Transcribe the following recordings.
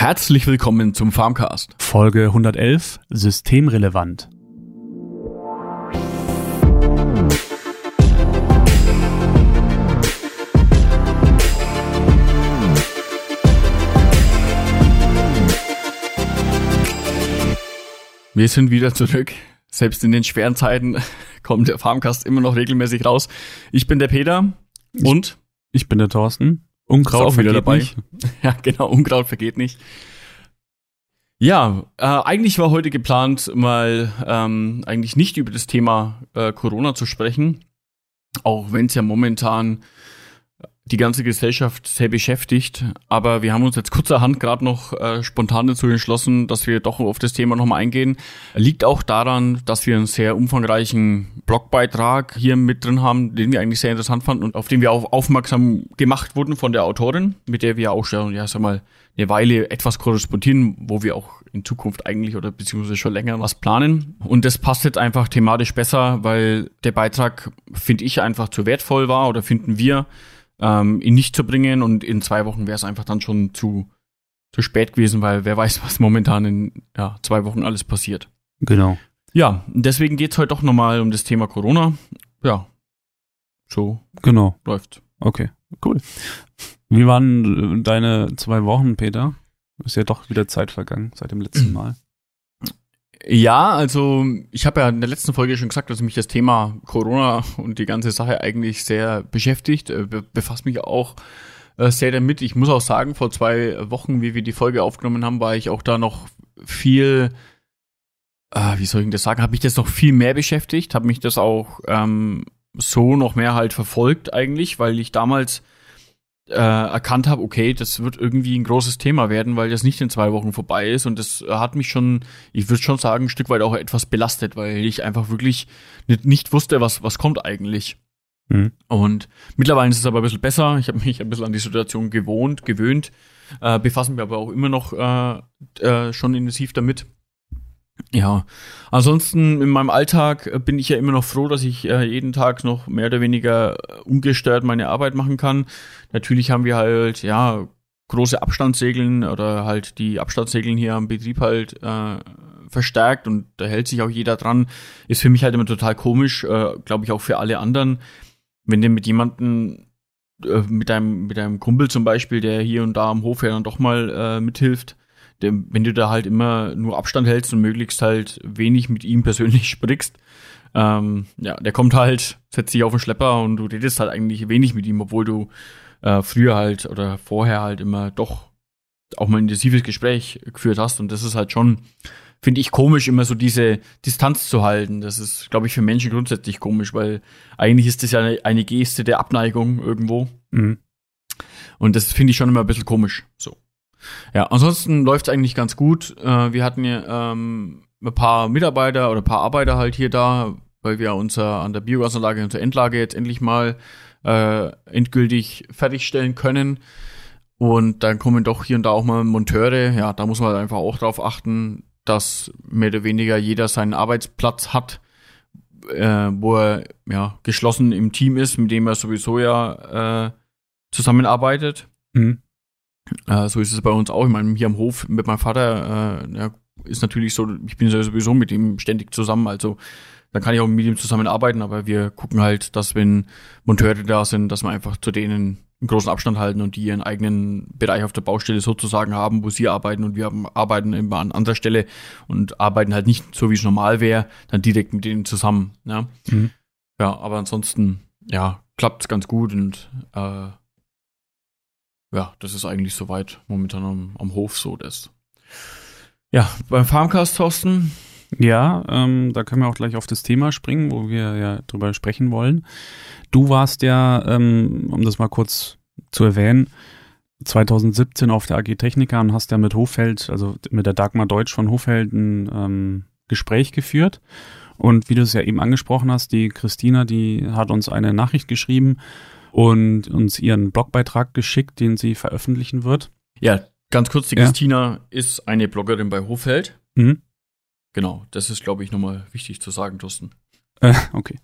Herzlich willkommen zum Farmcast. Folge 111 Systemrelevant. Wir sind wieder zurück. Selbst in den schweren Zeiten kommt der Farmcast immer noch regelmäßig raus. Ich bin der Peter und ich bin der Thorsten. Unkraut wieder dabei. Nicht. Ja, genau, Unkraut vergeht nicht. Ja, äh, eigentlich war heute geplant, mal ähm, eigentlich nicht über das Thema äh, Corona zu sprechen, auch wenn es ja momentan die ganze Gesellschaft sehr beschäftigt. Aber wir haben uns jetzt kurzerhand gerade noch äh, spontan dazu entschlossen, dass wir doch auf das Thema nochmal eingehen. Liegt auch daran, dass wir einen sehr umfangreichen Blogbeitrag hier mit drin haben, den wir eigentlich sehr interessant fanden und auf den wir auch aufmerksam gemacht wurden von der Autorin, mit der wir auch schon, ja, sag mal, eine Weile etwas korrespondieren, wo wir auch in Zukunft eigentlich oder beziehungsweise schon länger was planen. Und das passt jetzt einfach thematisch besser, weil der Beitrag, finde ich, einfach zu wertvoll war oder finden wir, ähm, ihn nicht zu bringen und in zwei Wochen wäre es einfach dann schon zu, zu spät gewesen, weil wer weiß, was momentan in ja, zwei Wochen alles passiert. Genau. Ja, deswegen geht's heute doch nochmal um das Thema Corona. Ja, so genau. läuft. Okay, cool. Wie waren deine zwei Wochen, Peter? Ist ja doch wieder Zeit vergangen seit dem letzten Mal. Ja, also ich habe ja in der letzten Folge schon gesagt, dass mich das Thema Corona und die ganze Sache eigentlich sehr beschäftigt, äh, be befasst mich auch äh, sehr damit. Ich muss auch sagen, vor zwei Wochen, wie wir die Folge aufgenommen haben, war ich auch da noch viel, äh, wie soll ich das sagen, habe mich das noch viel mehr beschäftigt, habe mich das auch ähm, so noch mehr halt verfolgt eigentlich, weil ich damals äh, erkannt habe, okay, das wird irgendwie ein großes Thema werden, weil das nicht in zwei Wochen vorbei ist. Und das hat mich schon, ich würde schon sagen, ein Stück weit auch etwas belastet, weil ich einfach wirklich nicht, nicht wusste, was, was kommt eigentlich. Mhm. Und mittlerweile ist es aber ein bisschen besser. Ich habe mich ein bisschen an die Situation gewohnt, gewöhnt, äh, befassen mich aber auch immer noch äh, äh, schon intensiv damit. Ja, ansonsten in meinem Alltag äh, bin ich ja immer noch froh, dass ich äh, jeden Tag noch mehr oder weniger äh, ungestört meine Arbeit machen kann. Natürlich haben wir halt, ja, große Abstandssegeln oder halt die Abstandssegeln hier am Betrieb halt äh, verstärkt und da hält sich auch jeder dran. Ist für mich halt immer total komisch, äh, glaube ich auch für alle anderen, wenn du mit jemandem mit einem mit einem Kumpel zum Beispiel, der hier und da am Hof ja dann doch mal äh, mithilft, wenn du da halt immer nur Abstand hältst und möglichst halt wenig mit ihm persönlich sprichst, ähm, ja, der kommt halt, setzt sich auf den Schlepper und du redest halt eigentlich wenig mit ihm, obwohl du äh, früher halt oder vorher halt immer doch auch mal ein intensives Gespräch geführt hast und das ist halt schon, finde ich komisch, immer so diese Distanz zu halten. Das ist, glaube ich, für Menschen grundsätzlich komisch, weil eigentlich ist das ja eine, eine Geste der Abneigung irgendwo. Mhm. Und das finde ich schon immer ein bisschen komisch. So. Ja, ansonsten läuft es eigentlich ganz gut. Äh, wir hatten ja ähm, ein paar Mitarbeiter oder ein paar Arbeiter halt hier da, weil wir unser an der Biogasanlage, unsere Endlage jetzt endlich mal äh, endgültig fertigstellen können. Und dann kommen doch hier und da auch mal Monteure. Ja, da muss man halt einfach auch drauf achten, dass mehr oder weniger jeder seinen Arbeitsplatz hat, äh, wo er ja geschlossen im Team ist, mit dem er sowieso ja äh, zusammenarbeitet. Mhm. Äh, so ist es bei uns auch. Ich meine, hier am Hof mit meinem Vater äh, ja, ist natürlich so, ich bin sowieso mit ihm ständig zusammen, also dann kann ich auch mit ihm zusammenarbeiten, aber wir gucken halt, dass wenn Monteure da sind, dass wir einfach zu denen einen großen Abstand halten und die ihren eigenen Bereich auf der Baustelle sozusagen haben, wo sie arbeiten und wir arbeiten immer an anderer Stelle und arbeiten halt nicht so, wie es normal wäre, dann direkt mit denen zusammen. Ja, mhm. ja aber ansonsten, ja, klappt es ganz gut und äh, ja, das ist eigentlich soweit momentan am, am Hof so das. Ja, beim Farmcast, Thorsten. Ja, ähm, da können wir auch gleich auf das Thema springen, wo wir ja drüber sprechen wollen. Du warst ja, ähm, um das mal kurz zu erwähnen, 2017 auf der AG Technica und hast ja mit Hofeld, also mit der Dagmar Deutsch von Hofeld ein ähm, Gespräch geführt. Und wie du es ja eben angesprochen hast, die Christina, die hat uns eine Nachricht geschrieben und uns ihren Blogbeitrag geschickt, den sie veröffentlichen wird. Ja, ganz kurz, die ja. Christina ist eine Bloggerin bei Hofeld. Mhm. Genau, das ist, glaube ich, nochmal wichtig zu sagen, Thorsten. Äh, okay.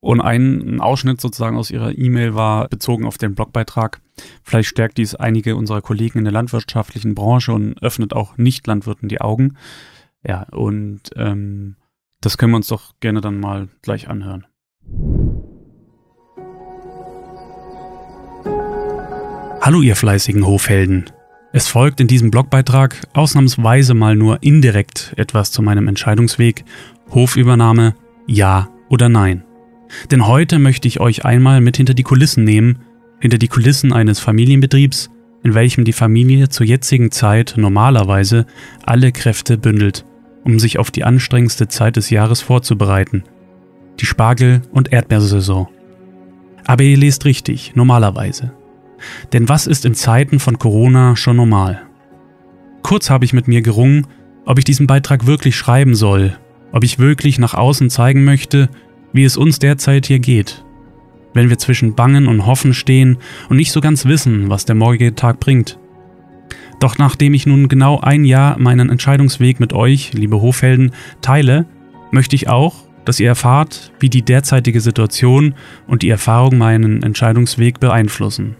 Und ein Ausschnitt sozusagen aus ihrer E-Mail war bezogen auf den Blogbeitrag. Vielleicht stärkt dies einige unserer Kollegen in der landwirtschaftlichen Branche und öffnet auch Nicht-Landwirten die Augen. Ja, und ähm, das können wir uns doch gerne dann mal gleich anhören. Hallo ihr fleißigen Hofhelden. Es folgt in diesem Blogbeitrag ausnahmsweise mal nur indirekt etwas zu meinem Entscheidungsweg Hofübernahme ja oder nein. Denn heute möchte ich euch einmal mit hinter die Kulissen nehmen, hinter die Kulissen eines Familienbetriebs, in welchem die Familie zur jetzigen Zeit normalerweise alle Kräfte bündelt, um sich auf die anstrengendste Zeit des Jahres vorzubereiten. Die Spargel- und Erdbeersaison. Aber ihr lest richtig, normalerweise. Denn was ist in Zeiten von Corona schon normal? Kurz habe ich mit mir gerungen, ob ich diesen Beitrag wirklich schreiben soll, ob ich wirklich nach außen zeigen möchte, wie es uns derzeit hier geht. Wenn wir zwischen Bangen und Hoffen stehen und nicht so ganz wissen, was der morgige Tag bringt. Doch nachdem ich nun genau ein Jahr meinen Entscheidungsweg mit euch, liebe Hofhelden, teile, möchte ich auch, dass ihr erfahrt, wie die derzeitige Situation und die Erfahrung meinen Entscheidungsweg beeinflussen.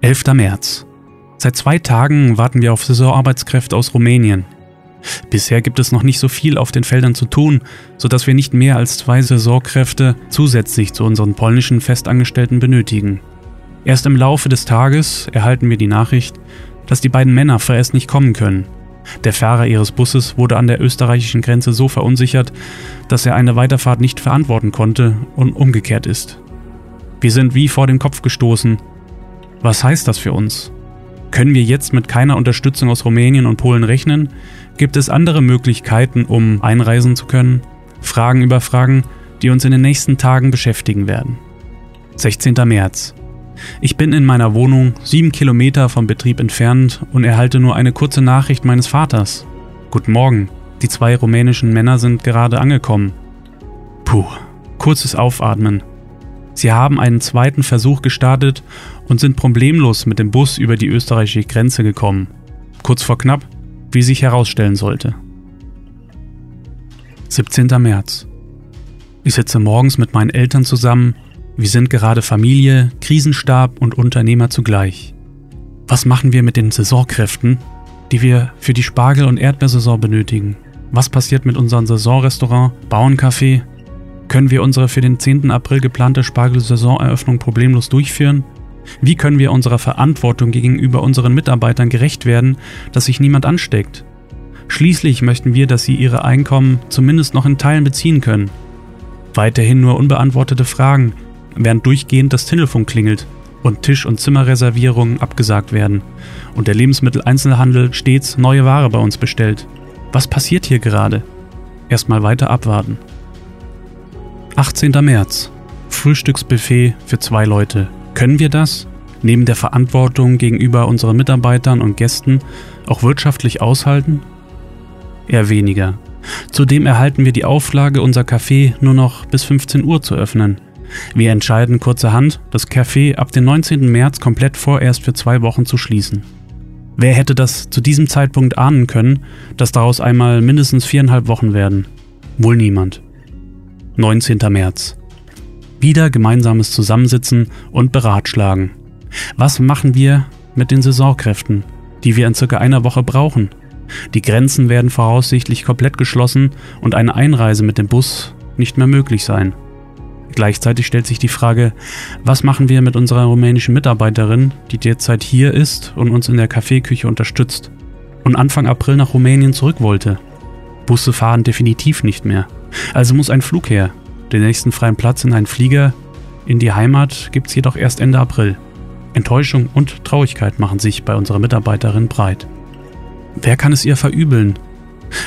11. März. Seit zwei Tagen warten wir auf Saisonarbeitskräfte aus Rumänien. Bisher gibt es noch nicht so viel auf den Feldern zu tun, sodass wir nicht mehr als zwei Saisonkräfte zusätzlich zu unseren polnischen Festangestellten benötigen. Erst im Laufe des Tages erhalten wir die Nachricht, dass die beiden Männer vorerst nicht kommen können. Der Fahrer ihres Busses wurde an der österreichischen Grenze so verunsichert, dass er eine Weiterfahrt nicht verantworten konnte und umgekehrt ist. Wir sind wie vor den Kopf gestoßen. Was heißt das für uns? Können wir jetzt mit keiner Unterstützung aus Rumänien und Polen rechnen? Gibt es andere Möglichkeiten, um einreisen zu können? Fragen über Fragen, die uns in den nächsten Tagen beschäftigen werden. 16. März. Ich bin in meiner Wohnung sieben Kilometer vom Betrieb entfernt und erhalte nur eine kurze Nachricht meines Vaters. Guten Morgen, die zwei rumänischen Männer sind gerade angekommen. Puh, kurzes Aufatmen. Sie haben einen zweiten Versuch gestartet und sind problemlos mit dem Bus über die österreichische Grenze gekommen. Kurz vor knapp, wie sich herausstellen sollte. 17. März. Ich sitze morgens mit meinen Eltern zusammen. Wir sind gerade Familie, Krisenstab und Unternehmer zugleich. Was machen wir mit den Saisonkräften, die wir für die Spargel- und Erdbeersaison benötigen? Was passiert mit unserem Saisonrestaurant, Bauerncafé, können wir unsere für den 10. April geplante Spargel-Saisoneröffnung problemlos durchführen? Wie können wir unserer Verantwortung gegenüber unseren Mitarbeitern gerecht werden, dass sich niemand ansteckt? Schließlich möchten wir, dass sie ihre Einkommen zumindest noch in Teilen beziehen können. Weiterhin nur unbeantwortete Fragen, während durchgehend das Telefon klingelt und Tisch- und Zimmerreservierungen abgesagt werden und der Lebensmitteleinzelhandel stets neue Ware bei uns bestellt. Was passiert hier gerade? Erstmal weiter abwarten. 18. März. Frühstücksbuffet für zwei Leute. Können wir das? Neben der Verantwortung gegenüber unseren Mitarbeitern und Gästen auch wirtschaftlich aushalten? Eher weniger. Zudem erhalten wir die Auflage, unser Café nur noch bis 15 Uhr zu öffnen. Wir entscheiden kurzerhand, das Café ab dem 19. März komplett vorerst für zwei Wochen zu schließen. Wer hätte das zu diesem Zeitpunkt ahnen können, dass daraus einmal mindestens viereinhalb Wochen werden? Wohl niemand. 19. März. Wieder gemeinsames Zusammensitzen und Beratschlagen. Was machen wir mit den Saisonkräften, die wir in circa einer Woche brauchen? Die Grenzen werden voraussichtlich komplett geschlossen und eine Einreise mit dem Bus nicht mehr möglich sein. Gleichzeitig stellt sich die Frage, was machen wir mit unserer rumänischen Mitarbeiterin, die derzeit hier ist und uns in der Kaffeeküche unterstützt und Anfang April nach Rumänien zurück wollte? Busse fahren definitiv nicht mehr. Also muss ein Flug her. Den nächsten freien Platz in einen Flieger in die Heimat gibt es jedoch erst Ende April. Enttäuschung und Traurigkeit machen sich bei unserer Mitarbeiterin breit. Wer kann es ihr verübeln?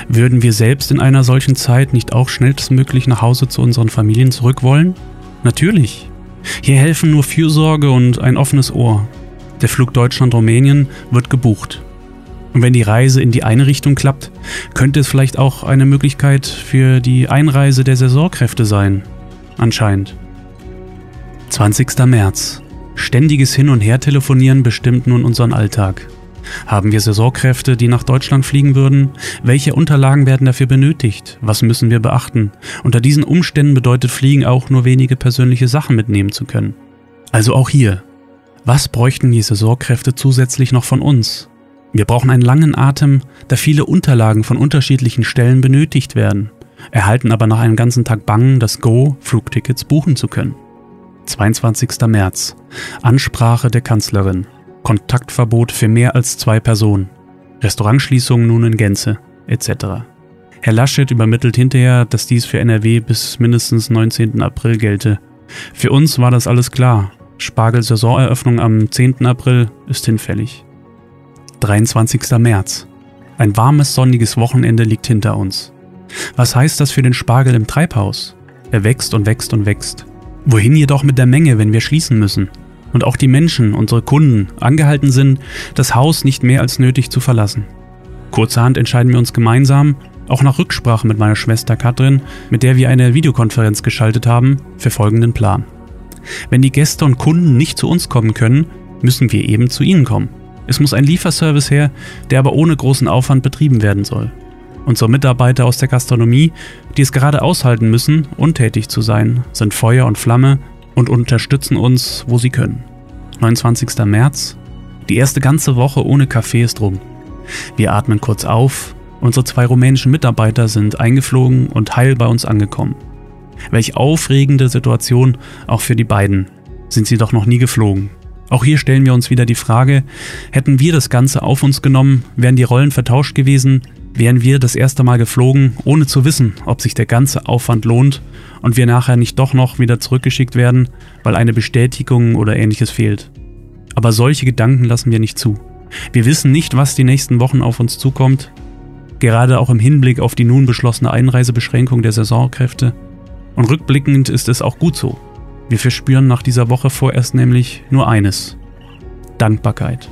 Würden wir selbst in einer solchen Zeit nicht auch schnellstmöglich nach Hause zu unseren Familien zurück wollen? Natürlich. Hier helfen nur Fürsorge und ein offenes Ohr. Der Flug Deutschland-Rumänien wird gebucht. Und wenn die Reise in die eine Richtung klappt, könnte es vielleicht auch eine Möglichkeit für die Einreise der Saisonkräfte sein. Anscheinend. 20. März. Ständiges Hin- und Her-Telefonieren bestimmt nun unseren Alltag. Haben wir Saisonkräfte, die nach Deutschland fliegen würden? Welche Unterlagen werden dafür benötigt? Was müssen wir beachten? Unter diesen Umständen bedeutet Fliegen auch nur wenige persönliche Sachen mitnehmen zu können. Also auch hier. Was bräuchten die Saisonkräfte zusätzlich noch von uns? Wir brauchen einen langen Atem, da viele Unterlagen von unterschiedlichen Stellen benötigt werden, erhalten aber nach einem ganzen Tag Bangen, das Go Flugtickets buchen zu können. 22. März. Ansprache der Kanzlerin. Kontaktverbot für mehr als zwei Personen. Restaurantschließungen nun in Gänze, etc. Herr Laschet übermittelt hinterher, dass dies für NRW bis mindestens 19. April gelte. Für uns war das alles klar. Spargel-Saisoneröffnung am 10. April ist hinfällig. 23. März. Ein warmes, sonniges Wochenende liegt hinter uns. Was heißt das für den Spargel im Treibhaus? Er wächst und wächst und wächst. Wohin jedoch mit der Menge, wenn wir schließen müssen? Und auch die Menschen, unsere Kunden, angehalten sind, das Haus nicht mehr als nötig zu verlassen. Kurzerhand entscheiden wir uns gemeinsam, auch nach Rücksprache mit meiner Schwester Katrin, mit der wir eine Videokonferenz geschaltet haben, für folgenden Plan. Wenn die Gäste und Kunden nicht zu uns kommen können, müssen wir eben zu ihnen kommen. Es muss ein Lieferservice her, der aber ohne großen Aufwand betrieben werden soll. Unsere Mitarbeiter aus der Gastronomie, die es gerade aushalten müssen, untätig zu sein, sind Feuer und Flamme und unterstützen uns, wo sie können. 29. März. Die erste ganze Woche ohne Kaffee ist rum. Wir atmen kurz auf. Unsere zwei rumänischen Mitarbeiter sind eingeflogen und heil bei uns angekommen. Welch aufregende Situation auch für die beiden. Sind sie doch noch nie geflogen. Auch hier stellen wir uns wieder die Frage, hätten wir das Ganze auf uns genommen, wären die Rollen vertauscht gewesen, wären wir das erste Mal geflogen, ohne zu wissen, ob sich der ganze Aufwand lohnt und wir nachher nicht doch noch wieder zurückgeschickt werden, weil eine Bestätigung oder ähnliches fehlt. Aber solche Gedanken lassen wir nicht zu. Wir wissen nicht, was die nächsten Wochen auf uns zukommt, gerade auch im Hinblick auf die nun beschlossene Einreisebeschränkung der Saisonkräfte. Und rückblickend ist es auch gut so. Wir verspüren nach dieser Woche vorerst nämlich nur eines. Dankbarkeit.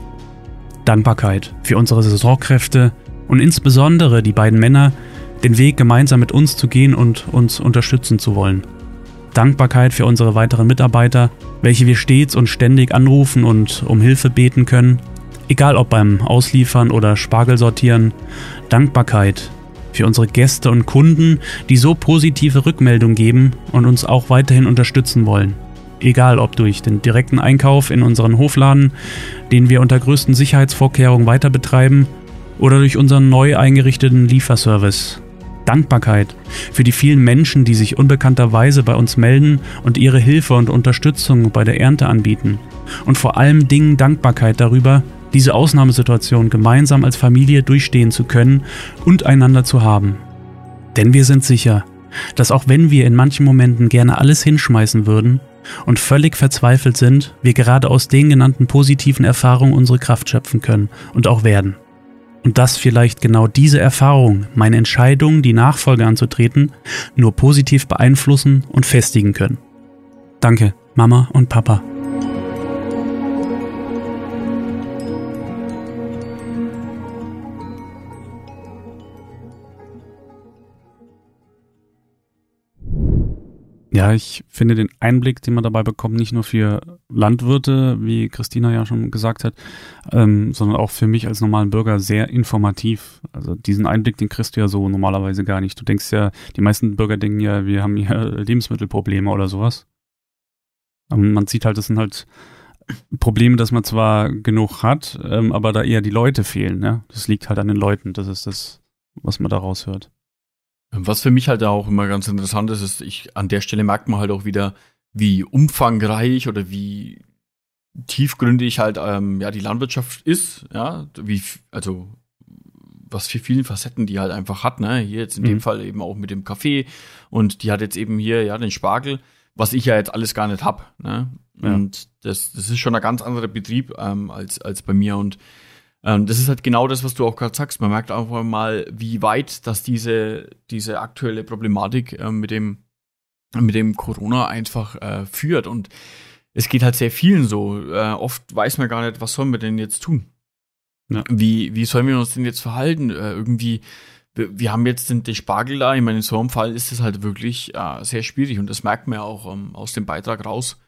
Dankbarkeit für unsere Saisonkräfte, und insbesondere die beiden Männer den Weg gemeinsam mit uns zu gehen und uns unterstützen zu wollen. Dankbarkeit für unsere weiteren Mitarbeiter, welche wir stets und ständig anrufen und um Hilfe beten können, egal ob beim Ausliefern oder Spargel sortieren. Dankbarkeit für unsere Gäste und Kunden, die so positive Rückmeldung geben und uns auch weiterhin unterstützen wollen. Egal ob durch den direkten Einkauf in unseren Hofladen, den wir unter größten Sicherheitsvorkehrungen weiter betreiben, oder durch unseren neu eingerichteten Lieferservice. Dankbarkeit für die vielen Menschen, die sich unbekannterweise bei uns melden und ihre Hilfe und Unterstützung bei der Ernte anbieten. Und vor allem Dingen Dankbarkeit darüber, diese Ausnahmesituation gemeinsam als Familie durchstehen zu können und einander zu haben. Denn wir sind sicher, dass auch wenn wir in manchen Momenten gerne alles hinschmeißen würden und völlig verzweifelt sind, wir gerade aus den genannten positiven Erfahrungen unsere Kraft schöpfen können und auch werden. Und dass vielleicht genau diese Erfahrung meine Entscheidung, die Nachfolge anzutreten, nur positiv beeinflussen und festigen können. Danke, Mama und Papa. Ja, ich finde den Einblick, den man dabei bekommt, nicht nur für Landwirte, wie Christina ja schon gesagt hat, ähm, sondern auch für mich als normalen Bürger sehr informativ. Also diesen Einblick, den kriegst du ja so normalerweise gar nicht. Du denkst ja, die meisten Bürger denken ja, wir haben hier Lebensmittelprobleme oder sowas. Aber man sieht halt, das sind halt Probleme, dass man zwar genug hat, ähm, aber da eher die Leute fehlen. Ja? Das liegt halt an den Leuten. Das ist das, was man daraus hört. Was für mich halt auch immer ganz interessant ist, ist, ich, an der Stelle merkt man halt auch wieder, wie umfangreich oder wie tiefgründig halt ähm, ja die Landwirtschaft ist, ja, wie also was für vielen Facetten die halt einfach hat, ne? Hier jetzt in mhm. dem Fall eben auch mit dem Kaffee und die hat jetzt eben hier ja den Spargel, was ich ja jetzt alles gar nicht hab, ne? Ja. Und das das ist schon ein ganz anderer Betrieb ähm, als als bei mir und ähm, das ist halt genau das, was du auch gerade sagst. Man merkt einfach mal, wie weit, dass diese, diese aktuelle Problematik äh, mit dem, mit dem Corona einfach äh, führt. Und es geht halt sehr vielen so. Äh, oft weiß man gar nicht, was sollen wir denn jetzt tun? Ja. Wie, wie sollen wir uns denn jetzt verhalten? Äh, irgendwie, wir, wir, haben jetzt den, den, Spargel da. Ich meine, in so einem Fall ist es halt wirklich äh, sehr schwierig. Und das merkt man ja auch ähm, aus dem Beitrag raus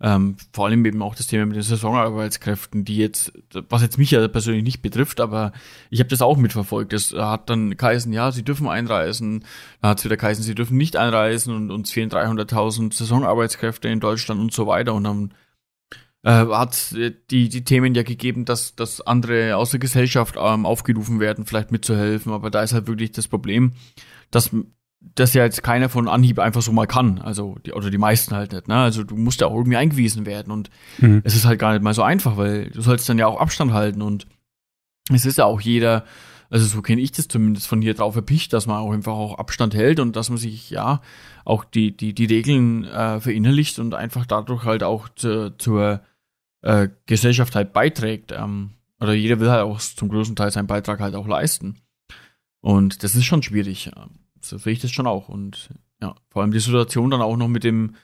Ähm, vor allem eben auch das Thema mit den Saisonarbeitskräften, die jetzt, was jetzt mich ja persönlich nicht betrifft, aber ich habe das auch mitverfolgt. Das hat dann geheißen, ja, sie dürfen einreisen. Da hat es wieder geheißen, sie dürfen nicht einreisen und uns fehlen 300.000 Saisonarbeitskräfte in Deutschland und so weiter. Und dann äh, hat die, die Themen ja gegeben, dass, dass andere aus der Gesellschaft ähm, aufgerufen werden, vielleicht mitzuhelfen. Aber da ist halt wirklich das Problem, dass das ja jetzt keiner von Anhieb einfach so mal kann. Also, die, oder die meisten halt nicht, ne? Also du musst ja auch irgendwie eingewiesen werden und mhm. es ist halt gar nicht mal so einfach, weil du sollst dann ja auch Abstand halten und es ist ja auch jeder, also so kenne ich das zumindest von hier drauf erpicht, dass man auch einfach auch Abstand hält und dass man sich ja auch die, die, die Regeln äh, verinnerlicht und einfach dadurch halt auch zu, zur äh, Gesellschaft halt beiträgt. Ähm, oder jeder will halt auch zum größten Teil seinen Beitrag halt auch leisten. Und das ist schon schwierig. Ähm, so sehe ich das schon auch. Und ja, vor allem die Situation dann auch noch mit dem,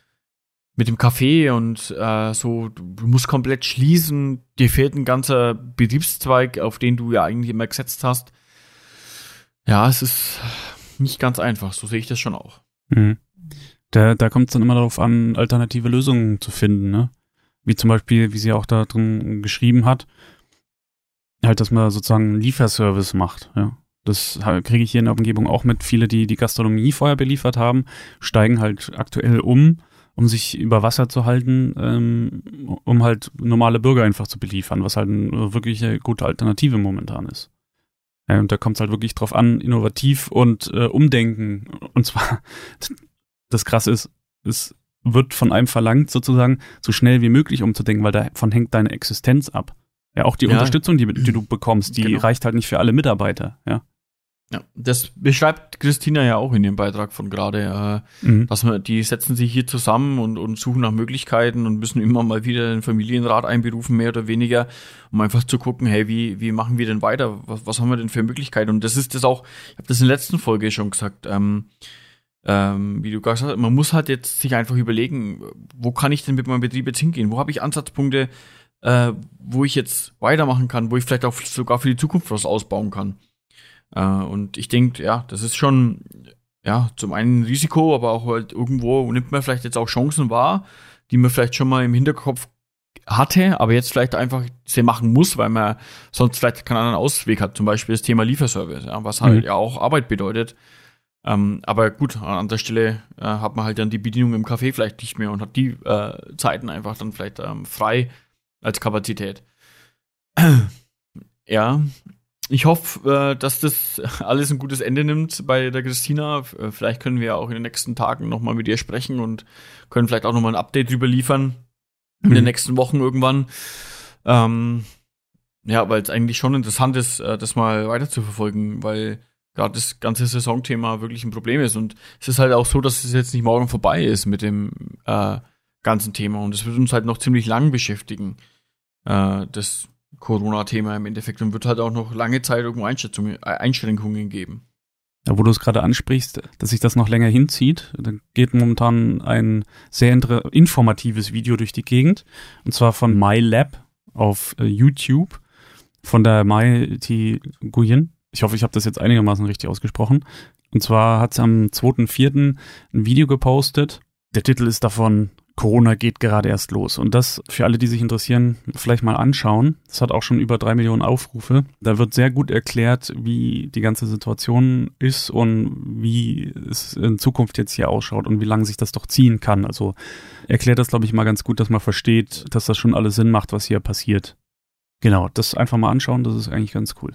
mit dem Café und äh, so, du musst komplett schließen, dir fehlt ein ganzer Betriebszweig, auf den du ja eigentlich immer gesetzt hast. Ja, es ist nicht ganz einfach, so sehe ich das schon auch. Mhm. Da, da kommt es dann immer darauf an, alternative Lösungen zu finden, ne? Wie zum Beispiel, wie sie auch da drin geschrieben hat, halt, dass man sozusagen einen Lieferservice macht, ja. Das kriege ich hier in der Umgebung auch mit. Viele, die die Gastronomie vorher beliefert haben, steigen halt aktuell um, um sich über Wasser zu halten, ähm, um halt normale Bürger einfach zu beliefern, was halt eine wirklich eine gute Alternative momentan ist. Ja, und da kommt es halt wirklich drauf an, innovativ und äh, umdenken. Und zwar, das Krasse ist, es wird von einem verlangt, sozusagen so schnell wie möglich umzudenken, weil davon hängt deine Existenz ab. Ja, auch die ja. Unterstützung, die, die, du bekommst, die genau. reicht halt nicht für alle Mitarbeiter, ja. Ja, das beschreibt Christina ja auch in dem Beitrag von gerade, äh, mhm. dass man, die setzen sich hier zusammen und, und suchen nach Möglichkeiten und müssen immer mal wieder den Familienrat einberufen, mehr oder weniger, um einfach zu gucken, hey, wie, wie machen wir denn weiter? Was, was haben wir denn für Möglichkeiten? Und das ist das auch, ich habe das in der letzten Folge schon gesagt, ähm, ähm, wie du gesagt hast, man muss halt jetzt sich einfach überlegen, wo kann ich denn mit meinem Betrieb jetzt hingehen? Wo habe ich Ansatzpunkte, äh, wo ich jetzt weitermachen kann, wo ich vielleicht auch sogar für die Zukunft was ausbauen kann? Äh, und ich denke, ja, das ist schon, ja, zum einen ein Risiko, aber auch halt irgendwo nimmt man vielleicht jetzt auch Chancen wahr, die man vielleicht schon mal im Hinterkopf hatte, aber jetzt vielleicht einfach sie machen muss, weil man sonst vielleicht keinen anderen Ausweg hat. Zum Beispiel das Thema Lieferservice, ja, was halt mhm. ja auch Arbeit bedeutet. Ähm, aber gut, an der Stelle äh, hat man halt dann die Bedienung im Café vielleicht nicht mehr und hat die äh, Zeiten einfach dann vielleicht ähm, frei als Kapazität. ja, ich hoffe, äh, dass das alles ein gutes Ende nimmt bei der Christina. Äh, vielleicht können wir ja auch in den nächsten Tagen nochmal mit ihr sprechen und können vielleicht auch nochmal ein Update drüber liefern. In den mhm. nächsten Wochen irgendwann. Ähm, ja, weil es eigentlich schon interessant ist, äh, das mal weiter zu verfolgen, weil gerade das ganze Saisonthema wirklich ein Problem ist. Und es ist halt auch so, dass es jetzt nicht morgen vorbei ist mit dem äh, ganzen Thema. Und es wird uns halt noch ziemlich lang beschäftigen. Äh, das Corona-Thema im Endeffekt und wird halt auch noch lange Zeit irgendwo äh, Einschränkungen geben. Ja, wo du es gerade ansprichst, dass sich das noch länger hinzieht, dann geht momentan ein sehr informatives Video durch die Gegend und zwar von MyLab auf äh, YouTube von der Mai. Guyen. Ich hoffe, ich habe das jetzt einigermaßen richtig ausgesprochen. Und zwar hat sie am 2.4. ein Video gepostet. Der Titel ist davon Corona geht gerade erst los. Und das für alle, die sich interessieren, vielleicht mal anschauen. Das hat auch schon über drei Millionen Aufrufe. Da wird sehr gut erklärt, wie die ganze Situation ist und wie es in Zukunft jetzt hier ausschaut und wie lange sich das doch ziehen kann. Also erklärt das, glaube ich, mal ganz gut, dass man versteht, dass das schon alles Sinn macht, was hier passiert. Genau, das einfach mal anschauen, das ist eigentlich ganz cool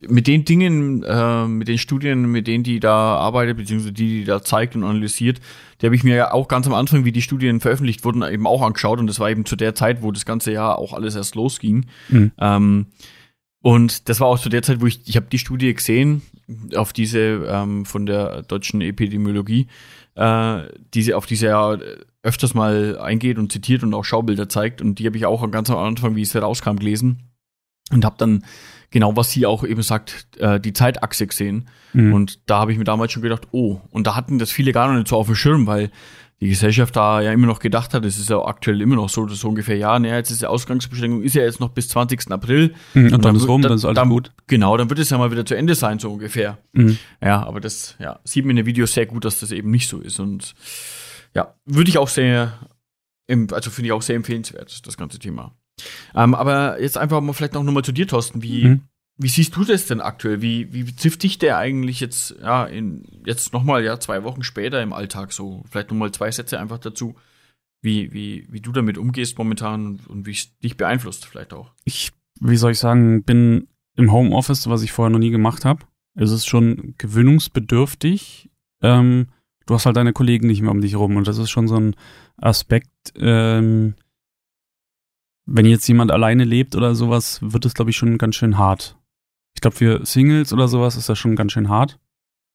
mit den Dingen, äh, mit den Studien, mit denen die da arbeitet, beziehungsweise die, die da zeigt und analysiert, die habe ich mir ja auch ganz am Anfang, wie die Studien veröffentlicht wurden, eben auch angeschaut und das war eben zu der Zeit, wo das ganze Jahr auch alles erst losging. Mhm. Ähm, und das war auch zu der Zeit, wo ich, ich habe die Studie gesehen, auf diese ähm, von der deutschen Epidemiologie, äh, diese, auf diese ja öfters mal eingeht und zitiert und auch Schaubilder zeigt. Und die habe ich auch ganz am Anfang, wie es herauskam, gelesen und habe dann genau, was sie auch eben sagt, äh, die Zeitachse gesehen. Mhm. Und da habe ich mir damals schon gedacht, oh, und da hatten das viele gar noch nicht so auf dem Schirm, weil die Gesellschaft da ja immer noch gedacht hat, es ist ja aktuell immer noch so, dass so ungefähr, ja, naja, jetzt ist die Ausgangsbeschränkung, ist ja jetzt noch bis 20. April. Mhm, und, und, dann, ist rum, dann, dann ist alles dann, gut. Genau, dann wird es ja mal wieder zu Ende sein, so ungefähr. Mhm. Ja, aber das ja, sieht man in den Videos sehr gut, dass das eben nicht so ist. Und ja, würde ich auch sehr also finde ich auch sehr empfehlenswert, das ganze Thema. Ähm, aber jetzt einfach mal vielleicht noch mal zu dir, Thorsten. Wie, mhm. wie siehst du das denn aktuell? Wie, wie trifft dich der eigentlich jetzt, ja, in, jetzt noch mal, ja, zwei Wochen später im Alltag so? Vielleicht noch mal zwei Sätze einfach dazu, wie, wie, wie du damit umgehst momentan und, und wie es dich beeinflusst vielleicht auch. Ich, wie soll ich sagen, bin im Homeoffice, was ich vorher noch nie gemacht habe. Es ist schon gewöhnungsbedürftig. Ähm, du hast halt deine Kollegen nicht mehr um dich rum und das ist schon so ein Aspekt, ähm, wenn jetzt jemand alleine lebt oder sowas, wird es, glaube ich, schon ganz schön hart. Ich glaube, für Singles oder sowas ist das schon ganz schön hart.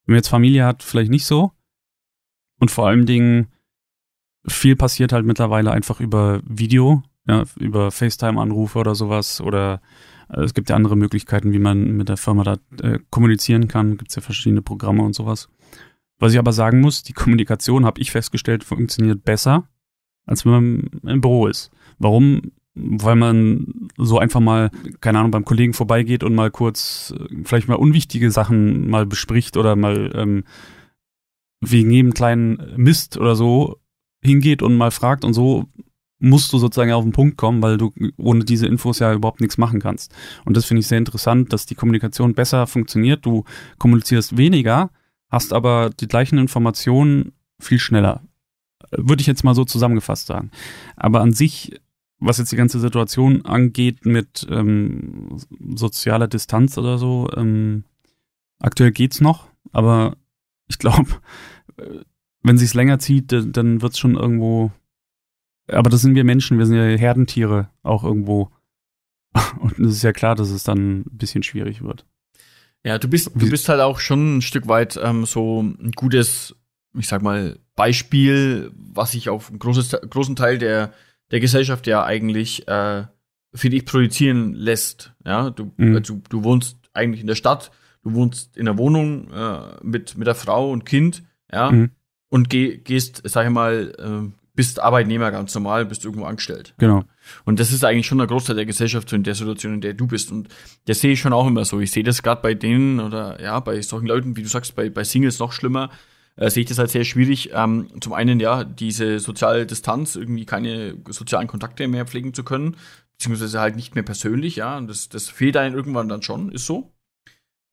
Wenn man jetzt Familie hat, vielleicht nicht so. Und vor allen Dingen, viel passiert halt mittlerweile einfach über Video, ja, über FaceTime-Anrufe oder sowas. Oder äh, es gibt ja andere Möglichkeiten, wie man mit der Firma da äh, kommunizieren kann. Gibt es ja verschiedene Programme und sowas. Was ich aber sagen muss, die Kommunikation, habe ich festgestellt, funktioniert besser, als wenn man im Büro ist. Warum? Weil man so einfach mal, keine Ahnung, beim Kollegen vorbeigeht und mal kurz äh, vielleicht mal unwichtige Sachen mal bespricht oder mal ähm, wegen jedem kleinen Mist oder so hingeht und mal fragt und so musst du sozusagen auf den Punkt kommen, weil du ohne diese Infos ja überhaupt nichts machen kannst. Und das finde ich sehr interessant, dass die Kommunikation besser funktioniert. Du kommunizierst weniger, hast aber die gleichen Informationen viel schneller. Würde ich jetzt mal so zusammengefasst sagen. Aber an sich was jetzt die ganze Situation angeht mit ähm, sozialer Distanz oder so, ähm, aktuell geht's noch, aber ich glaube, äh, wenn sich's länger zieht, dann wird's schon irgendwo. Aber das sind wir Menschen, wir sind ja Herdentiere auch irgendwo. Und es ist ja klar, dass es dann ein bisschen schwierig wird. Ja, du bist, du bist halt auch schon ein Stück weit ähm, so ein gutes, ich sag mal, Beispiel, was sich auf einen großes, großen Teil der der Gesellschaft ja eigentlich äh, für dich projizieren lässt. Ja, du, mhm. also, du wohnst eigentlich in der Stadt, du wohnst in der Wohnung äh, mit, mit der Frau und Kind, ja, mhm. und geh, gehst, sag ich mal, äh, bist Arbeitnehmer ganz normal, bist irgendwo angestellt. Genau. Und das ist eigentlich schon der Großteil der Gesellschaft so in der Situation, in der du bist. Und das sehe ich schon auch immer so. Ich sehe das gerade bei denen oder ja, bei solchen Leuten, wie du sagst, bei, bei Singles noch schlimmer, äh, sehe ich das halt sehr schwierig. Ähm, zum einen, ja, diese soziale Distanz, irgendwie keine sozialen Kontakte mehr pflegen zu können, beziehungsweise halt nicht mehr persönlich, ja. Und das, das fehlt einem irgendwann dann schon, ist so.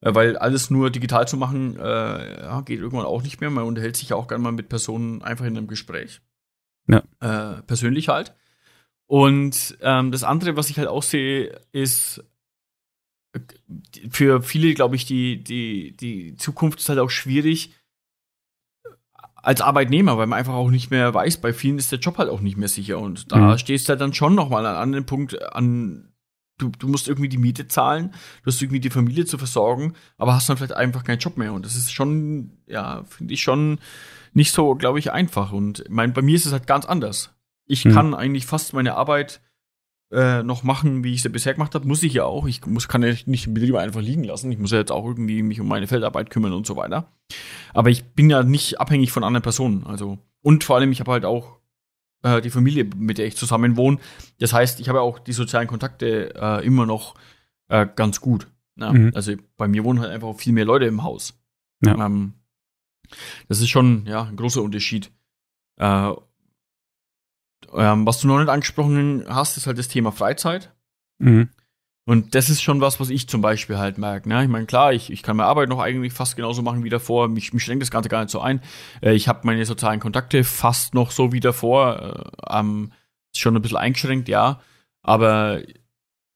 Äh, weil alles nur digital zu machen, äh, ja, geht irgendwann auch nicht mehr. Man unterhält sich ja auch gerne mal mit Personen einfach in einem Gespräch. Ja. Äh, persönlich halt. Und ähm, das andere, was ich halt auch sehe, ist äh, für viele, glaube ich, die, die, die Zukunft ist halt auch schwierig, als Arbeitnehmer, weil man einfach auch nicht mehr weiß, bei vielen ist der Job halt auch nicht mehr sicher. Und da mhm. stehst du halt dann schon nochmal an einem Punkt an, du, du musst irgendwie die Miete zahlen, du hast irgendwie die Familie zu versorgen, aber hast dann vielleicht einfach keinen Job mehr. Und das ist schon, ja, finde ich schon nicht so, glaube ich, einfach. Und mein, bei mir ist es halt ganz anders. Ich mhm. kann eigentlich fast meine Arbeit äh, noch machen, wie ich sie bisher gemacht habe, muss ich ja auch. Ich muss, kann ja nicht den Betrieb einfach liegen lassen. Ich muss ja jetzt auch irgendwie mich um meine Feldarbeit kümmern und so weiter. Aber ich bin ja nicht abhängig von anderen Personen. Also, und vor allem, ich habe halt auch äh, die Familie, mit der ich zusammen wohne. Das heißt, ich habe auch die sozialen Kontakte äh, immer noch äh, ganz gut. Ja, mhm. Also bei mir wohnen halt einfach viel mehr Leute im Haus. Ja. Ähm, das ist schon ja, ein großer Unterschied. Äh, ähm, was du noch nicht angesprochen hast, ist halt das Thema Freizeit. Mhm. Und das ist schon was, was ich zum Beispiel halt merke. Ne? Ich meine, klar, ich, ich kann meine Arbeit noch eigentlich fast genauso machen wie davor. Mich, mich schränkt das Ganze gar nicht so ein. Äh, ich habe meine sozialen Kontakte fast noch so wie davor. Äh, ähm, schon ein bisschen eingeschränkt, ja. Aber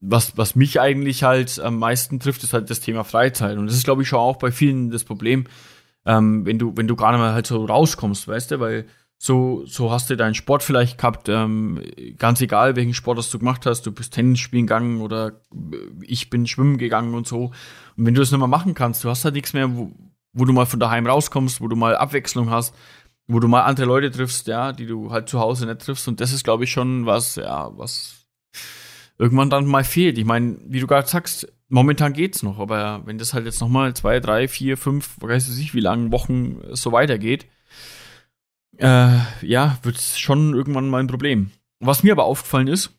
was, was mich eigentlich halt am meisten trifft, ist halt das Thema Freizeit. Und das ist, glaube ich, schon auch bei vielen das Problem, ähm, wenn du, wenn du gar nicht mehr halt so rauskommst, weißt du, weil so, so hast du deinen Sport vielleicht gehabt, ähm, ganz egal, welchen Sport das du gemacht hast, du bist Tennis spielen gegangen oder ich bin schwimmen gegangen und so. Und wenn du das nicht mehr machen kannst, du hast halt nichts mehr, wo, wo du mal von daheim rauskommst, wo du mal Abwechslung hast, wo du mal andere Leute triffst, ja, die du halt zu Hause nicht triffst. Und das ist, glaube ich, schon was, ja, was irgendwann dann mal fehlt. Ich meine, wie du gerade sagst, momentan geht's noch, aber wenn das halt jetzt noch mal zwei, drei, vier, fünf, weiß ich nicht, wie lange Wochen so weitergeht, äh, ja, wird es schon irgendwann mal ein Problem. Was mir aber aufgefallen ist,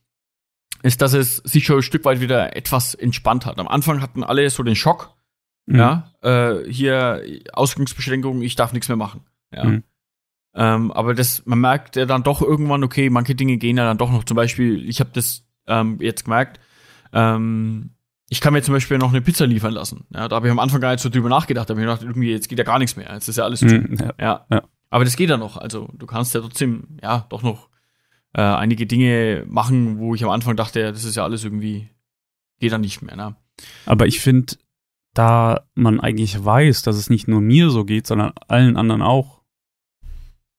ist, dass es sich schon ein Stück weit wieder etwas entspannt hat. Am Anfang hatten alle so den Schock, mhm. ja, äh, hier Ausgangsbeschränkungen, ich darf nichts mehr machen, ja. Mhm. Ähm, aber das, man merkt ja dann doch irgendwann, okay, manche Dinge gehen ja dann doch noch. Zum Beispiel, ich habe das ähm, jetzt gemerkt, ähm, ich kann mir zum Beispiel noch eine Pizza liefern lassen. Ja, da habe ich am Anfang gar nicht so drüber nachgedacht. Da habe ich gedacht, irgendwie, jetzt geht ja gar nichts mehr. Jetzt ist ja alles zu. Mhm, ja. Ja. Ja. Aber das geht ja noch. Also du kannst ja trotzdem, ja, doch noch äh, einige Dinge machen, wo ich am Anfang dachte, ja, das ist ja alles irgendwie, geht dann nicht mehr. Ne? Aber ich finde, da man eigentlich weiß, dass es nicht nur mir so geht, sondern allen anderen auch,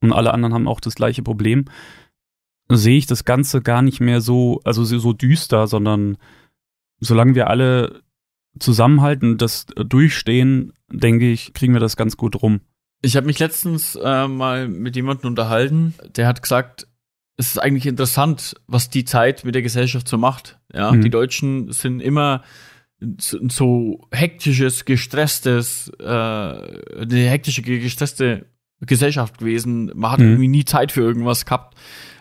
und alle anderen haben auch das gleiche Problem, sehe ich das Ganze gar nicht mehr so, also so düster, sondern solange wir alle zusammenhalten das durchstehen, denke ich, kriegen wir das ganz gut rum. Ich habe mich letztens äh, mal mit jemandem unterhalten, der hat gesagt, es ist eigentlich interessant, was die Zeit mit der Gesellschaft so macht. Ja, Mhm. die Deutschen sind immer so, hektisches, gestresstes, äh, eine hektische, gestresste Gesellschaft gewesen. Man hat Mhm. irgendwie nie Zeit für irgendwas gehabt.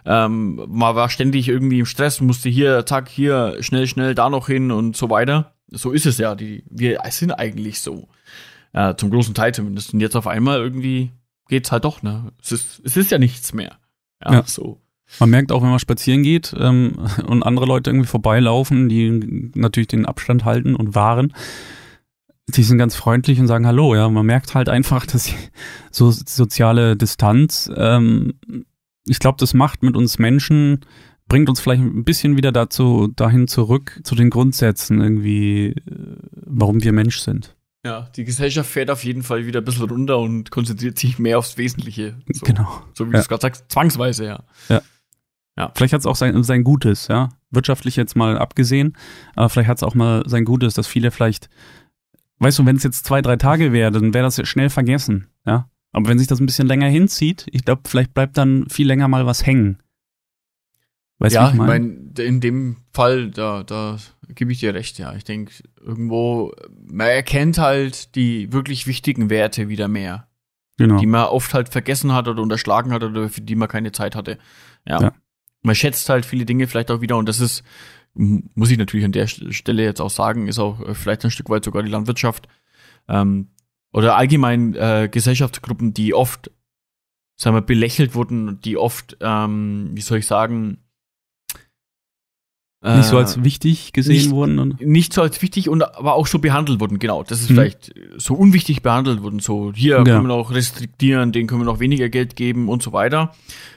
Ähm, man war ständig irgendwie im Stress, musste hier, zack, hier, schnell, schnell, da noch hin und so weiter. So ist es ja. Die, wir sind eigentlich so. Äh, zum großen Teil zumindest. Und jetzt auf einmal irgendwie geht's halt doch, ne? Es ist, es ist ja nichts mehr. Ja, Ja. so. Man merkt auch, wenn man spazieren geht ähm, und andere Leute irgendwie vorbeilaufen, die natürlich den Abstand halten und wahren, die sind ganz freundlich und sagen Hallo. Ja, man merkt halt einfach, dass so soziale Distanz, ähm, ich glaube, das macht mit uns Menschen, bringt uns vielleicht ein bisschen wieder dazu, dahin zurück, zu den Grundsätzen irgendwie, äh, warum wir Mensch sind. Ja, die Gesellschaft fährt auf jeden Fall wieder ein bisschen runter und konzentriert sich mehr aufs Wesentliche. So, Genau. so wie Ja. du es gerade sagst, zwangsweise, ja. Vielleicht hat es auch sein, sein Gutes, ja. Wirtschaftlich jetzt mal abgesehen, aber vielleicht hat es auch mal sein Gutes, dass viele vielleicht, weißt du, wenn es jetzt zwei, drei Tage wäre, dann wäre das ja schnell vergessen, ja. Aber wenn sich das ein bisschen länger hinzieht, ich glaube, vielleicht bleibt dann viel länger mal was hängen. Weißt du, ja, ich meine? meine, in dem Fall, da, da gebe ich dir recht, ja. Ich denke, irgendwo, man erkennt halt die wirklich wichtigen Werte wieder mehr, Genau. die man oft halt vergessen hat oder unterschlagen hat oder für die man keine Zeit hatte. Ja. Ja. Man schätzt halt viele Dinge vielleicht auch wieder und das ist, muss ich natürlich an der St- Stelle jetzt auch sagen, ist auch äh, vielleicht ein Stück weit sogar die Landwirtschaft ähm, oder allgemein äh, Gesellschaftsgruppen, die oft, sagen wir, belächelt wurden, die oft, ähm, wie soll ich sagen, Nicht so äh, als wichtig gesehen nicht- wurden. Und, nicht so als wichtig und aber auch so behandelt wurden, genau. Das ist Mhm. vielleicht so unwichtig behandelt wurden. So, hier Ja. können wir noch restriktieren, denen können wir noch weniger Geld geben und so weiter.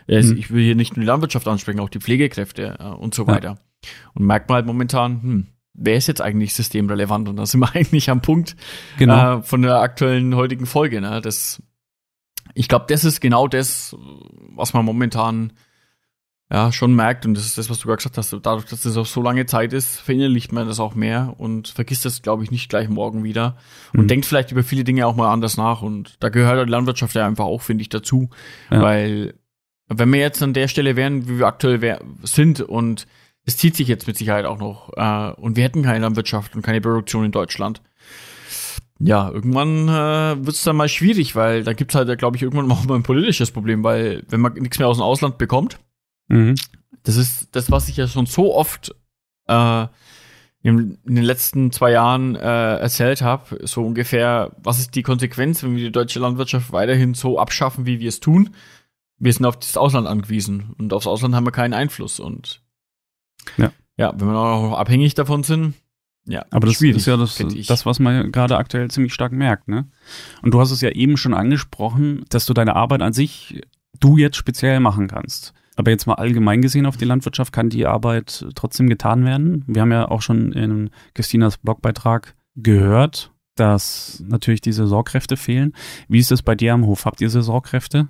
Es- Mhm. Ich will hier nicht nur die Landwirtschaft ansprechen, auch die Pflegekräfte äh, und so Ja. weiter. Und merkt man halt momentan, hm, wer ist jetzt eigentlich systemrelevant? Und da sind wir eigentlich am Punkt genau. äh, von der aktuellen heutigen Folge. Ne? Das, ich glaube, das ist genau das, was man momentan ja schon merkt. Und das ist das, was du gerade gesagt hast. Dadurch, dass es auf so lange Zeit ist, verinnerlicht man das auch mehr und vergisst das, glaube ich, nicht gleich morgen wieder. Und Mhm. denkt vielleicht über viele Dinge auch mal anders nach. Und da gehört die Landwirtschaft ja einfach auch, finde ich, dazu. Ja. Weil, wenn wir jetzt an der Stelle wären, wie wir aktuell wär, sind und es zieht sich jetzt mit Sicherheit auch noch. Äh, und wir hätten keine Landwirtschaft und keine Produktion in Deutschland. Ja, irgendwann äh, wird es dann mal schwierig, weil da gibt es halt, glaube ich, irgendwann auch mal ein politisches Problem, weil wenn man nichts mehr aus dem Ausland bekommt, Mhm. das ist das, was ich ja schon so oft äh, in, den letzten zwei Jahren äh, erzählt habe, so ungefähr, was ist die Konsequenz, wenn wir die deutsche Landwirtschaft weiterhin so abschaffen, wie wir es tun? Wir sind auf das Ausland angewiesen und aufs Ausland haben wir keinen Einfluss und Ja. ja, wenn wir auch noch abhängig davon sind, ja, Aber das ist ja das, das, was man gerade aktuell ziemlich stark merkt, ne? Und du hast es ja eben schon angesprochen, dass du deine Arbeit an sich, du jetzt speziell machen kannst. Aber jetzt mal allgemein gesehen auf die Landwirtschaft kann die Arbeit trotzdem getan werden. Wir haben ja auch schon in Christinas Blogbeitrag gehört, dass natürlich die Saisonkräfte fehlen. Wie ist es bei dir am Hof? Habt ihr Saisonkräfte?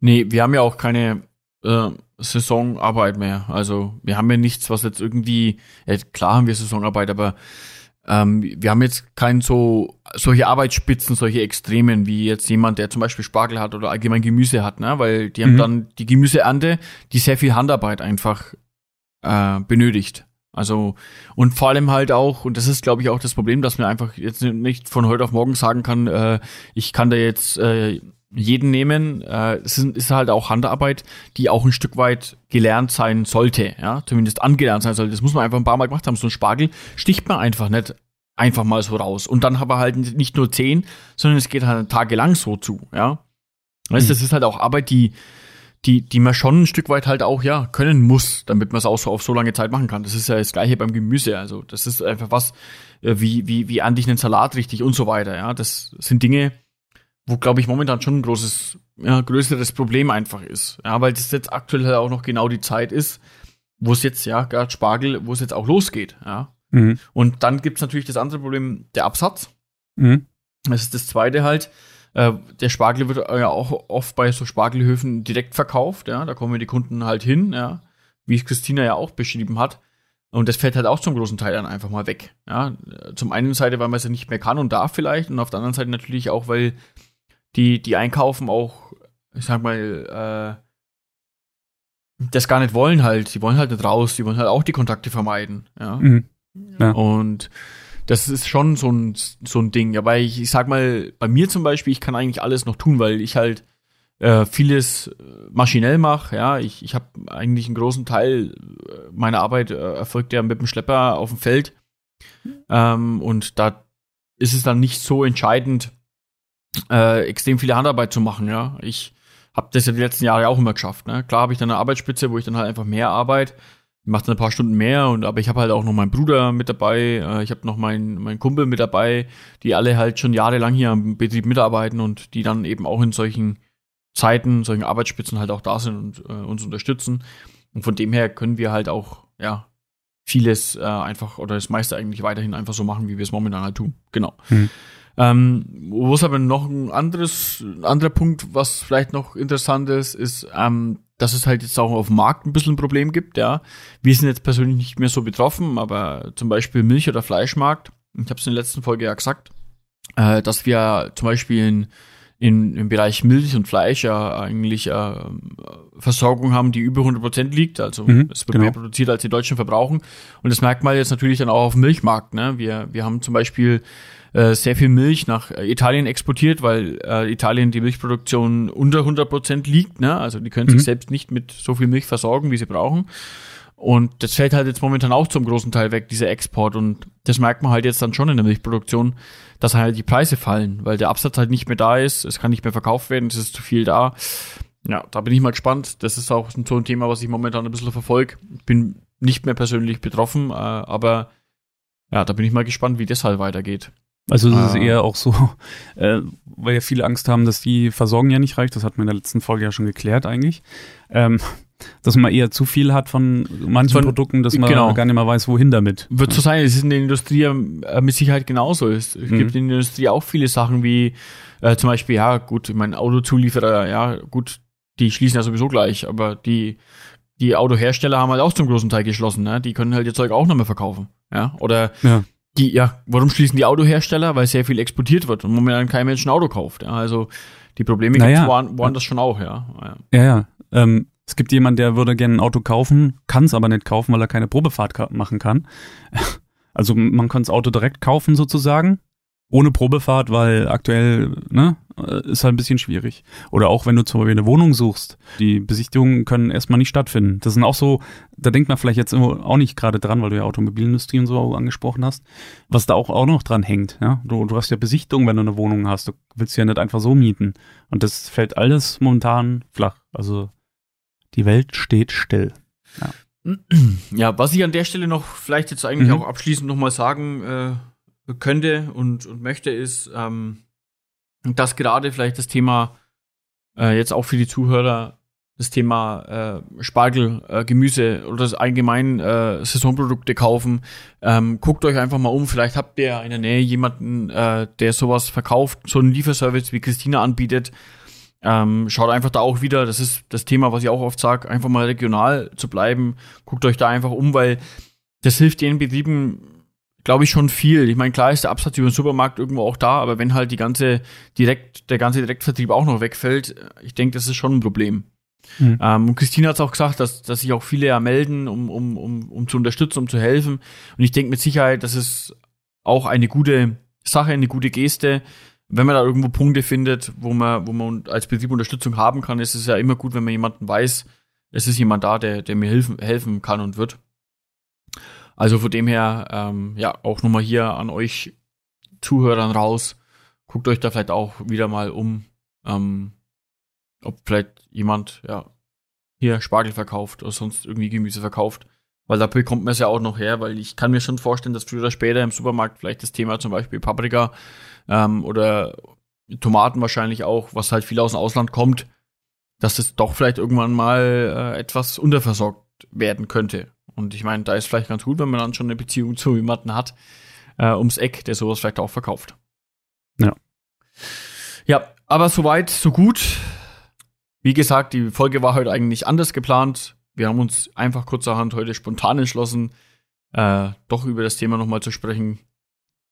Nee, wir haben ja auch keine äh, Saisonarbeit mehr. Also wir haben ja nichts, was jetzt irgendwie, ja, klar haben wir Saisonarbeit, aber ähm, wir haben jetzt kein so solche Arbeitsspitzen, solche Extremen wie jetzt jemand, der zum Beispiel Spargel hat oder allgemein Gemüse hat, ne? Weil die haben Mhm. dann die Gemüseernte, die sehr viel Handarbeit einfach äh, benötigt. Also und vor allem halt auch, und das ist glaube ich auch das Problem, dass man einfach jetzt nicht von heute auf morgen sagen kann, äh, ich kann da jetzt äh, jeden nehmen. Äh, es ist, ist halt auch Handarbeit, die auch ein Stück weit gelernt sein sollte, ja, zumindest angelernt sein sollte. Das muss man einfach ein paar Mal gemacht haben. So ein Spargel sticht man einfach nicht einfach mal so raus. Und dann aber halt nicht nur zehn, sondern es geht halt tagelang so zu, ja. Weißt, mhm. das ist halt auch Arbeit, die, die, die man schon ein Stück weit halt auch, ja, können muss, damit man es auch so auf so lange Zeit machen kann. Das ist ja das Gleiche beim Gemüse. Also, das ist einfach was, äh, wie, wie, wie ernte ich einen Salat richtig und so weiter, ja. Das sind Dinge, wo, glaube ich, momentan schon ein großes, ja, größeres Problem einfach ist. Ja, weil das jetzt aktuell halt auch noch genau die Zeit ist, wo es jetzt, ja, gerade Spargel, wo es jetzt auch losgeht, ja. Mhm. Und dann gibt's natürlich das andere Problem, der Absatz. Mhm. Das ist das zweite halt. Äh, der Spargel wird ja auch oft bei so Spargelhöfen direkt verkauft, ja. Da kommen die Kunden halt hin, ja. Wie es Christina ja auch beschrieben hat. Und das fällt halt auch zum großen Teil dann einfach mal weg. Ja, zum einen Seite, weil man es ja nicht mehr kann und darf vielleicht, und auf der anderen Seite natürlich auch, weil die, die einkaufen auch, ich sag mal, äh, das gar nicht wollen halt. Die wollen halt nicht raus, die wollen halt auch die Kontakte vermeiden. Ja. Mhm. ja. Und das ist schon so ein, so ein Ding. Weil ich, ich sag mal, bei mir zum Beispiel, ich kann eigentlich alles noch tun, weil ich halt äh, vieles äh, maschinell mache. Ja, ich, ich habe eigentlich einen großen Teil äh, meiner Arbeit äh, erfolgt ja mit dem Schlepper auf dem Feld. Ähm, und da ist es dann nicht so entscheidend, äh, extrem viele Handarbeit zu machen, ja. Ich habe das ja die letzten Jahre auch immer geschafft. Ne? Klar habe ich dann eine Arbeitsspitze, wo ich dann halt einfach mehr arbeite, mache dann ein paar Stunden mehr und aber ich habe halt auch noch meinen Bruder mit dabei, äh, ich habe noch meinen mein Kumpel mit dabei, die alle halt schon jahrelang hier am Betrieb mitarbeiten und die dann eben auch in solchen Zeiten, solchen Arbeitsspitzen halt auch da sind und äh, uns unterstützen. Und von dem her können wir halt auch, ja, vieles äh, einfach oder das meiste eigentlich weiterhin einfach so machen, wie wir es momentan halt tun. Genau. Hm. Ähm, wo es aber noch ein anderes, ein anderer Punkt, was vielleicht noch interessant ist, ist, ähm, dass es halt jetzt auch auf dem Markt ein bisschen ein Problem gibt, ja. Wir sind jetzt persönlich nicht mehr so betroffen, aber zum Beispiel Milch- oder Fleischmarkt, ich habe es in der letzten Folge ja gesagt, äh, dass wir zum Beispiel in, in, im Bereich Milch und Fleisch ja eigentlich äh, Versorgung haben, die über 100 Prozent liegt. Also mhm, es wird genau. mehr produziert, als die Deutschen verbrauchen. Und das merkt man jetzt natürlich dann auch auf dem Milchmarkt. Ne? Wir, wir haben zum Beispiel äh, sehr viel Milch nach äh, Italien exportiert, weil äh, Italien die Milchproduktion unter 100 Prozent liegt. Ne? Also die können mhm. sich selbst nicht mit so viel Milch versorgen, wie sie brauchen. Und das fällt halt jetzt momentan auch zum großen Teil weg, dieser Export. Und das merkt man halt jetzt dann schon in der Milchproduktion, dass halt die Preise fallen, weil der Absatz halt nicht mehr da ist, es kann nicht mehr verkauft werden, es ist zu viel da. Ja, da bin ich mal gespannt. Das ist auch so ein Thema, was ich momentan ein bisschen verfolge. Bin nicht mehr persönlich betroffen, äh, aber ja, da bin ich mal gespannt, wie das halt weitergeht. Also es ist ah. eher auch so, äh, weil ja viele Angst haben, dass die Versorgung ja nicht reicht. Das hat man in der letzten Folge ja schon geklärt eigentlich. Ähm, dass man eher zu viel hat von manchen von, Produkten, dass man genau. gar nicht mehr weiß, wohin damit. Wird so sein, es ist in der Industrie äh, mit Sicherheit genauso. Es mhm. gibt in der Industrie auch viele Sachen wie äh, zum Beispiel, ja gut, mein Autozulieferer, ja gut, die schließen ja sowieso gleich, aber die die Autohersteller haben halt auch zum großen Teil geschlossen, ne? Die können halt ihr Zeug auch noch mehr verkaufen, ja? Oder ja die, ja, warum schließen die Autohersteller? Weil sehr viel exportiert wird und momentan kein Mensch ein Auto kauft. Ja. Also die Probleme naja. gibt es woanders schon auch, ja. Ja, ja. Ähm, es gibt jemanden, der würde gerne ein Auto kaufen, kann es aber nicht kaufen, weil er keine Probefahrt machen kann. Also man kann das Auto direkt kaufen sozusagen, ohne Probefahrt, weil aktuell ne, äh, ist halt ein bisschen schwierig. Oder auch wenn du zum Beispiel eine Wohnung suchst, die Besichtigungen können erstmal nicht stattfinden. Das sind auch so, da denkt man vielleicht jetzt auch nicht gerade dran, weil du ja Automobilindustrie und so angesprochen hast, was da auch, auch noch dran hängt. Ja? Du, du hast ja Besichtigungen, wenn du eine Wohnung hast. Du willst ja nicht einfach so mieten. Und das fällt alles momentan flach. Also die Welt steht still. Ja. Ja, was ich an der Stelle noch vielleicht jetzt eigentlich mhm. auch abschließend nochmal sagen äh, könnte und, und möchte, ist, ähm, dass gerade vielleicht das Thema äh, jetzt auch für die Zuhörer das Thema äh, Spargel, äh, Gemüse oder das allgemein äh, Saisonprodukte kaufen. Ähm, guckt euch einfach mal um. Vielleicht habt ihr in der Nähe jemanden, äh, der sowas verkauft, so einen Lieferservice wie Christina anbietet. Ähm, schaut einfach da auch wieder, das ist das Thema, was ich auch oft sage, einfach mal regional zu bleiben. Guckt euch da einfach um, weil das hilft den Betrieben glaube ich, schon viel. Ich meine, klar ist der Absatz über den Supermarkt irgendwo auch da, aber wenn halt die ganze direkt, der ganze Direktvertrieb auch noch wegfällt, ich denke, das ist schon ein Problem. Mhm. Ähm, und Christine hat es auch gesagt, dass, dass sich auch viele ja melden, um, um, um, um zu unterstützen, um zu helfen. Und ich denke mit Sicherheit, das ist auch eine gute Sache, eine gute Geste. Wenn man da irgendwo Punkte findet, wo man, wo man als Betrieb Unterstützung haben kann, ist es ja immer gut, wenn man jemanden weiß, es ist jemand da, der, der mir helfen, helfen kann und wird. Also von dem her, ähm, ja, auch nochmal hier an euch Zuhörern raus. Guckt euch da vielleicht auch wieder mal um. Ähm, ob vielleicht jemand, ja, hier Spargel verkauft oder sonst irgendwie Gemüse verkauft. Weil da bekommt man es ja auch noch her, weil ich kann mir schon vorstellen, dass früher oder später im Supermarkt vielleicht das Thema zum Beispiel Paprika ähm, oder Tomaten wahrscheinlich auch, was halt viel aus dem Ausland kommt, dass es doch vielleicht irgendwann mal äh, etwas unterversorgt werden könnte. Und ich meine, da ist vielleicht ganz gut, wenn man dann schon eine Beziehung zu jemandem hat, äh, ums Eck, der sowas vielleicht auch verkauft. Ja. Ja, aber soweit, so gut. Wie gesagt, die Folge war heute eigentlich anders geplant. Wir haben uns einfach kurzerhand heute spontan entschlossen, äh, doch über das Thema nochmal zu sprechen.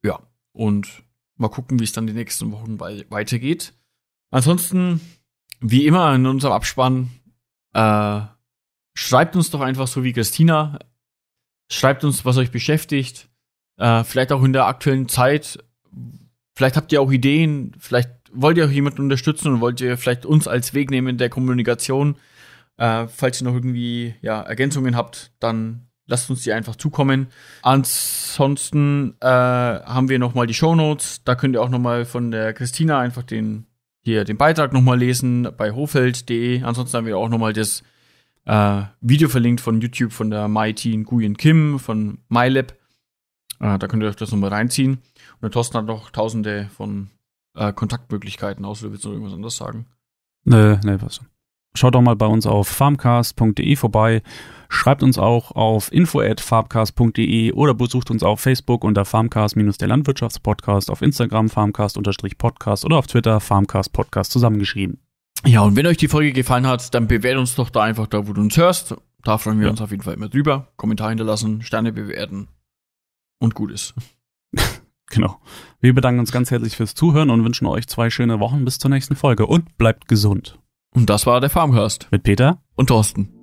Ja, und mal gucken, wie es dann die nächsten Wochen weitergeht. Ansonsten, wie immer in unserem Abspann, äh, schreibt uns doch einfach so wie Christina. Schreibt uns, was euch beschäftigt. Äh, vielleicht auch in der aktuellen Zeit. Vielleicht habt ihr auch Ideen. Vielleicht wollt ihr auch jemanden unterstützen und wollt ihr vielleicht uns als Weg nehmen in der Kommunikation. Äh, falls ihr noch irgendwie ja, Ergänzungen habt, dann lasst uns die einfach zukommen. Ansonsten äh, haben wir noch mal die Show Notes. Da könnt ihr auch noch mal von der Christina einfach den hier den Beitrag noch mal lesen bei hofeld.de. Ansonsten haben wir auch noch mal das äh, Video verlinkt von YouTube von der Mighty Nguyen Kim von MyLab. Äh, da könnt ihr euch das nochmal reinziehen. Und der Thorsten hat noch tausende von äh, Kontaktmöglichkeiten, außer du willst noch irgendwas anderes sagen. Nö, nee, was. Schaut doch mal bei uns auf farmcast.de vorbei. Schreibt uns auch auf info@farmcast.de oder besucht uns auf Facebook unter farmcast-der Landwirtschaftspodcast, auf Instagram farmcast-podcast oder auf Twitter farmcast podcast zusammengeschrieben. Ja, und wenn euch die Folge gefallen hat, dann bewerte uns doch da einfach da, wo du uns hörst. Da freuen wir ja. uns auf jeden Fall immer drüber. Kommentar hinterlassen, Sterne bewerten und gut ist. genau. Wir bedanken uns ganz herzlich fürs Zuhören und wünschen euch zwei schöne Wochen bis zur nächsten Folge und bleibt gesund. Und das war der Farmcast. Mit Peter und Thorsten.